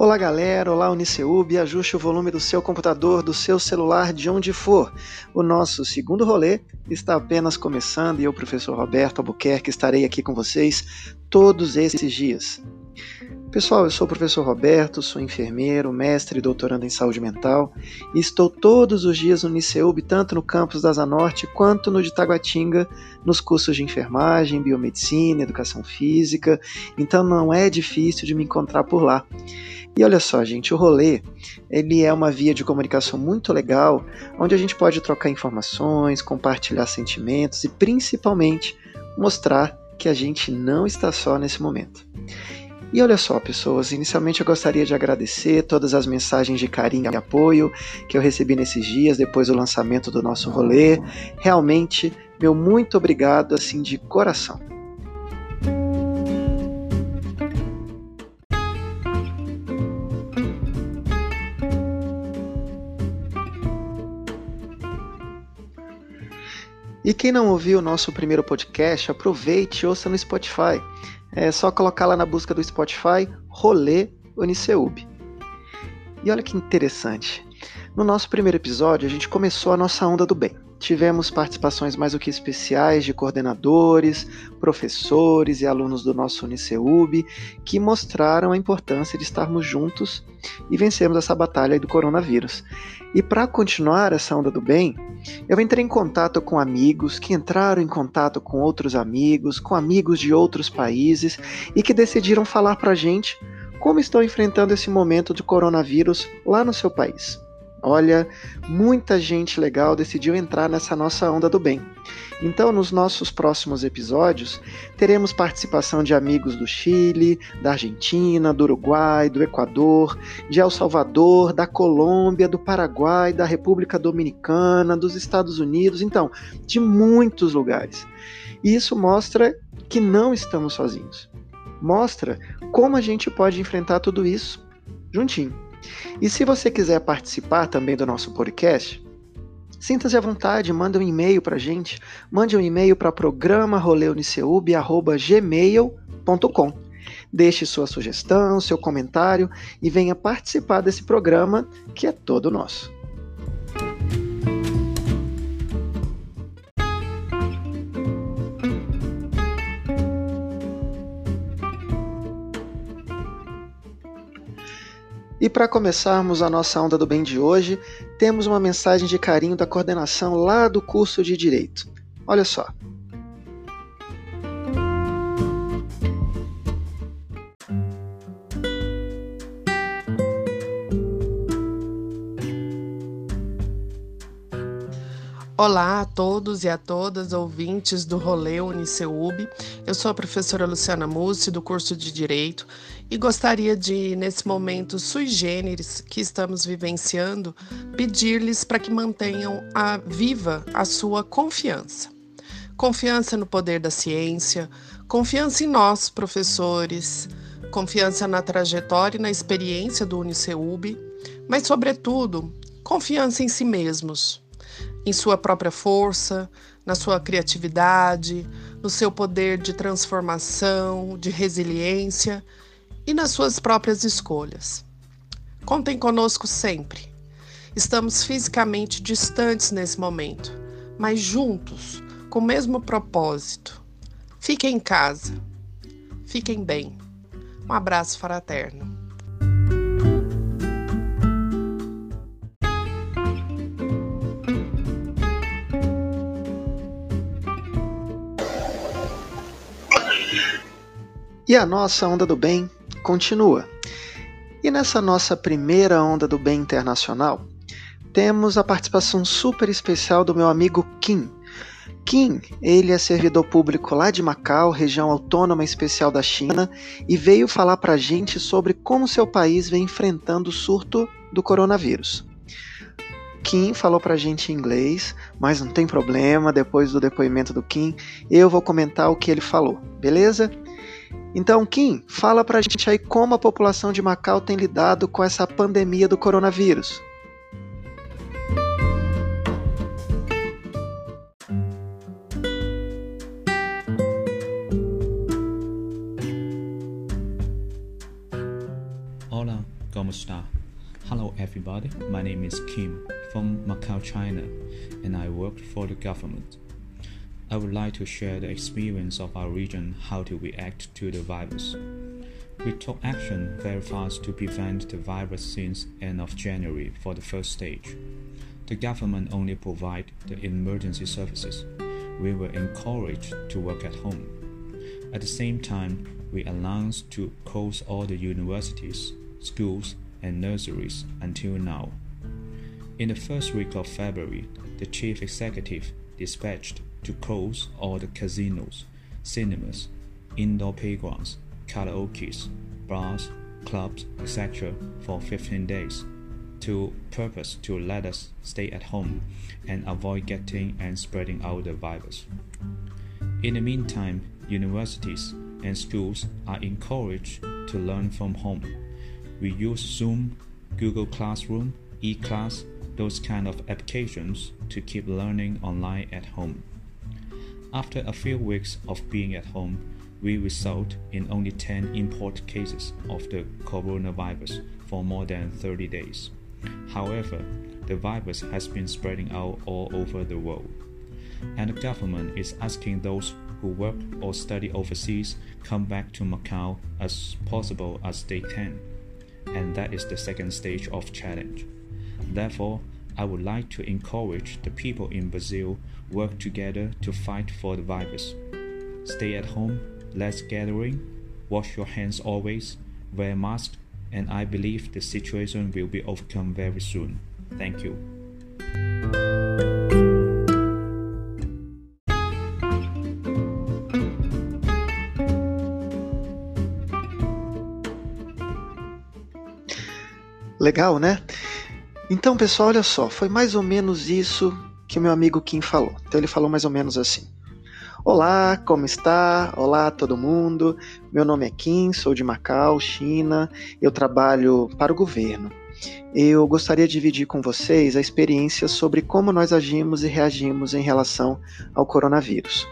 Olá galera, olá Uniceub, ajuste o volume do seu computador, do seu celular, de onde for. O nosso segundo rolê está apenas começando e eu, professor Roberto Albuquerque, estarei aqui com vocês todos esses dias. Pessoal, eu sou o professor Roberto, sou enfermeiro, mestre e doutorando em saúde mental e estou todos os dias no Uniceub, tanto no campus da Zanorte quanto no de Taguatinga, nos cursos de enfermagem, biomedicina, educação física, então não é difícil de me encontrar por lá. E olha só, gente, o rolê, ele é uma via de comunicação muito legal, onde a gente pode trocar informações, compartilhar sentimentos e principalmente mostrar que a gente não está só nesse momento. E olha só, pessoas, inicialmente eu gostaria de agradecer todas as mensagens de carinho e apoio que eu recebi nesses dias depois do lançamento do nosso rolê. Realmente, meu muito obrigado assim de coração. E quem não ouviu o nosso primeiro podcast, aproveite e ouça no Spotify. É só colocar lá na busca do Spotify Rolê Uniceub. E olha que interessante. No nosso primeiro episódio, a gente começou a nossa onda do bem. Tivemos participações mais do que especiais de coordenadores, professores e alunos do nosso Uniceub que mostraram a importância de estarmos juntos e vencermos essa batalha do coronavírus. E para continuar essa onda do bem, eu entrei em contato com amigos que entraram em contato com outros amigos, com amigos de outros países e que decidiram falar para gente como estão enfrentando esse momento de coronavírus lá no seu país. Olha, muita gente legal decidiu entrar nessa nossa onda do bem. Então, nos nossos próximos episódios, teremos participação de amigos do Chile, da Argentina, do Uruguai, do Equador, de El Salvador, da Colômbia, do Paraguai, da República Dominicana, dos Estados Unidos, então, de muitos lugares. E isso mostra que não estamos sozinhos. Mostra como a gente pode enfrentar tudo isso juntinho. E se você quiser participar também do nosso podcast, sinta-se à vontade, manda um e-mail para a gente, mande um e-mail para programa Deixe sua sugestão, seu comentário e venha participar desse programa que é todo nosso. E para começarmos a nossa onda do bem de hoje, temos uma mensagem de carinho da coordenação lá do curso de Direito. Olha só. Olá a todos e a todas ouvintes do Rolê Uniceub. Eu sou a professora Luciana Mussi, do curso de Direito, e gostaria de, nesse momento sui generis que estamos vivenciando, pedir-lhes para que mantenham a, viva a sua confiança. Confiança no poder da ciência, confiança em nós, professores, confiança na trajetória e na experiência do Uniceub, mas, sobretudo, confiança em si mesmos em sua própria força, na sua criatividade, no seu poder de transformação, de resiliência e nas suas próprias escolhas. Contem conosco sempre. Estamos fisicamente distantes nesse momento, mas juntos, com o mesmo propósito. Fiquem em casa. Fiquem bem. Um abraço fraterno. E a nossa onda do bem continua. E nessa nossa primeira onda do bem internacional, temos a participação super especial do meu amigo Kim. Kim, ele é servidor público lá de Macau, região autônoma especial da China, e veio falar para a gente sobre como seu país vem enfrentando o surto do coronavírus. Kim falou para a gente em inglês, mas não tem problema, depois do depoimento do Kim, eu vou comentar o que ele falou, beleza? Então, Kim, fala pra gente aí como a população de Macau tem lidado com essa pandemia do coronavírus. Olá, está? Hello everybody, my name is Kim from Macau, China, and I work for the government. I would like to share the experience of our region how to react to the virus. We took action very fast to prevent the virus since end of January for the first stage. The government only provide the emergency services. We were encouraged to work at home. At the same time, we announced to close all the universities, schools, and nurseries until now. In the first week of February, the chief executive dispatched to close all the casinos, cinemas, indoor playgrounds, karaoke's, bars, clubs, etc. for 15 days to purpose to let us stay at home and avoid getting and spreading out the virus. In the meantime, universities and schools are encouraged to learn from home. We use Zoom, Google Classroom, eClass, those kind of applications to keep learning online at home. After a few weeks of being at home, we result in only 10 import cases of the coronavirus for more than 30 days. However, the virus has been spreading out all over the world, and the government is asking those who work or study overseas come back to Macau as possible as they can. And that is the second stage of challenge. Therefore, I would like to encourage the people in Brazil work together to fight for the virus. Stay at home, less gathering, wash your hands always, wear mask, and I believe the situation will be overcome very soon. Thank you. Legal, né? Então, pessoal, olha só, foi mais ou menos isso que o meu amigo Kim falou. Então, ele falou mais ou menos assim: Olá, como está? Olá, todo mundo. Meu nome é Kim, sou de Macau, China. Eu trabalho para o governo. Eu gostaria de dividir com vocês a experiência sobre como nós agimos e reagimos em relação ao coronavírus.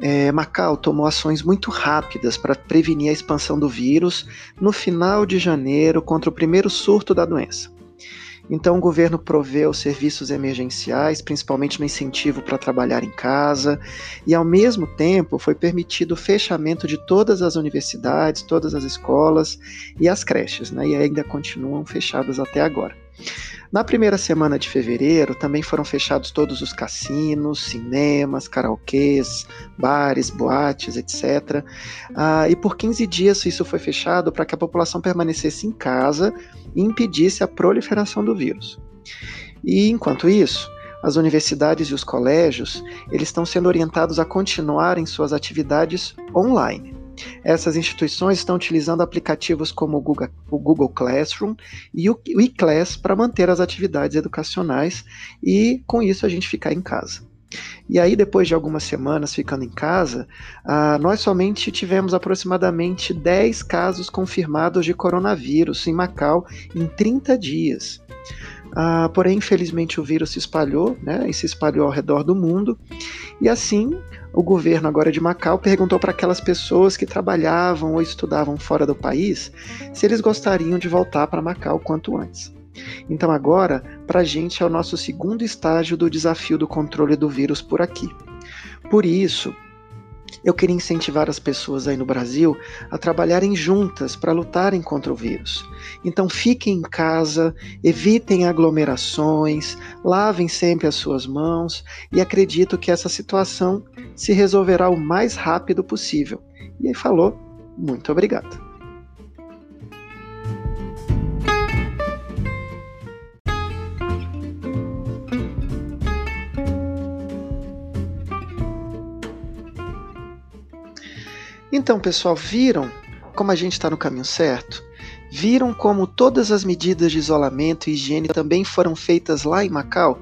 É, Macau tomou ações muito rápidas para prevenir a expansão do vírus no final de janeiro contra o primeiro surto da doença. Então, o governo proveu serviços emergenciais, principalmente no incentivo para trabalhar em casa, e ao mesmo tempo foi permitido o fechamento de todas as universidades, todas as escolas e as creches, né, e ainda continuam fechadas até agora. Na primeira semana de fevereiro, também foram fechados todos os cassinos, cinemas, karaokês, bares, boates, etc. Ah, e por 15 dias isso foi fechado para que a população permanecesse em casa e impedisse a proliferação do vírus. E enquanto isso, as universidades e os colégios eles estão sendo orientados a continuarem suas atividades online. Essas instituições estão utilizando aplicativos como o Google, Classroom e o eClass para manter as atividades educacionais e, com isso, a gente ficar em casa. E aí, depois de algumas semanas ficando em casa, uh, nós somente tivemos aproximadamente 10 casos confirmados de coronavírus em Macau em 30 dias. Uh, porém, infelizmente, o vírus se espalhou, né, e se espalhou ao redor do mundo, e assim o governo agora de Macau perguntou para aquelas pessoas que trabalhavam ou estudavam fora do país se eles gostariam de voltar para Macau quanto antes. Então, agora, para a gente é o nosso segundo estágio do desafio do controle do vírus por aqui. Por isso, eu queria incentivar as pessoas aí no Brasil a trabalharem juntas para lutarem contra o vírus. Então fiquem em casa, evitem aglomerações, lavem sempre as suas mãos e acredito que essa situação se resolverá o mais rápido possível. E aí falou, muito obrigado. Então, pessoal, viram como a gente está no caminho certo? Viram como todas as medidas de isolamento e higiene também foram feitas lá em Macau?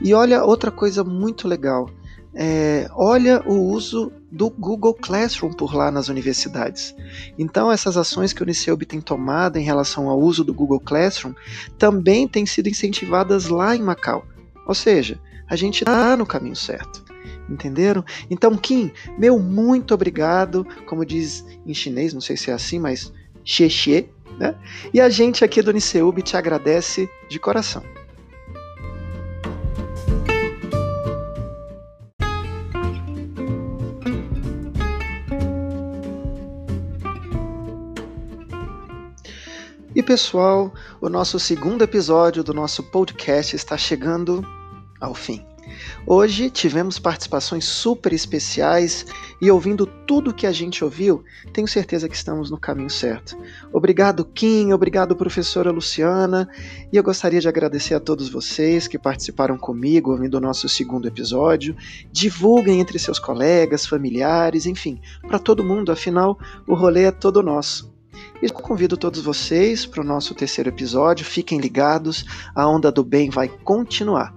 E olha outra coisa muito legal. É, olha o uso do Google Classroom por lá nas universidades. Então, essas ações que o Uniceub tem tomado em relação ao uso do Google Classroom também têm sido incentivadas lá em Macau. Ou seja, a gente está no caminho certo. Entenderam? Então, Kim, meu muito obrigado. Como diz em chinês, não sei se é assim, mas xie xie. Né? E a gente aqui do Uniceub te agradece de coração. E pessoal, o nosso segundo episódio do nosso podcast está chegando ao fim. Hoje tivemos participações super especiais e ouvindo tudo que a gente ouviu, tenho certeza que estamos no caminho certo. Obrigado, Kim, obrigado, professora Luciana, e eu gostaria de agradecer a todos vocês que participaram comigo ouvindo o nosso segundo episódio. Divulguem entre seus colegas, familiares, enfim, para todo mundo, afinal, o rolê é todo nosso. E convido todos vocês para o nosso terceiro episódio. Fiquem ligados, a onda do bem vai continuar.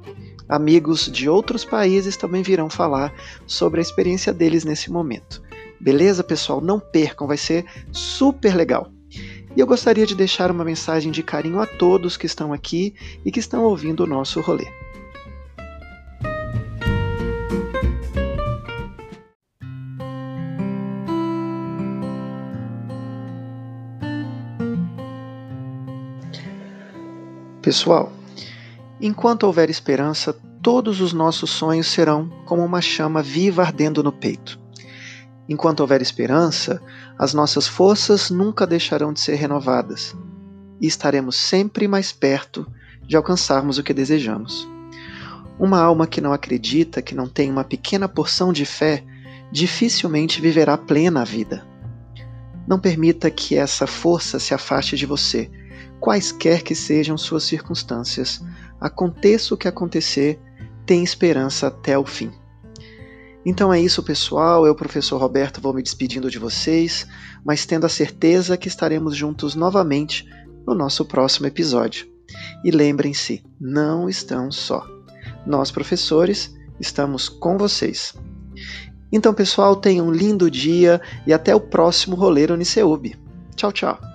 Amigos de outros países também virão falar sobre a experiência deles nesse momento. Beleza, pessoal? Não percam, vai ser super legal. E eu gostaria de deixar uma mensagem de carinho a todos que estão aqui e que estão ouvindo o nosso rolê. Pessoal, enquanto houver esperança, todos os nossos sonhos serão como uma chama viva ardendo no peito. Enquanto houver esperança, as nossas forças nunca deixarão de ser renovadas e estaremos sempre mais perto de alcançarmos o que desejamos. Uma alma que não acredita, que não tem uma pequena porção de fé, dificilmente viverá plena a vida. Não permita que essa força se afaste de você quaisquer que sejam suas circunstâncias, aconteça o que acontecer, tem esperança até o fim. Então é isso, pessoal. Eu, professor Roberto, vou me despedindo de vocês, mas tendo a certeza que estaremos juntos novamente no nosso próximo episódio. E lembrem-se, não estão só. Nós, professores, estamos com vocês. Então, pessoal, tenham um lindo dia e até o próximo Roleiro Uniceub. Tchau, tchau.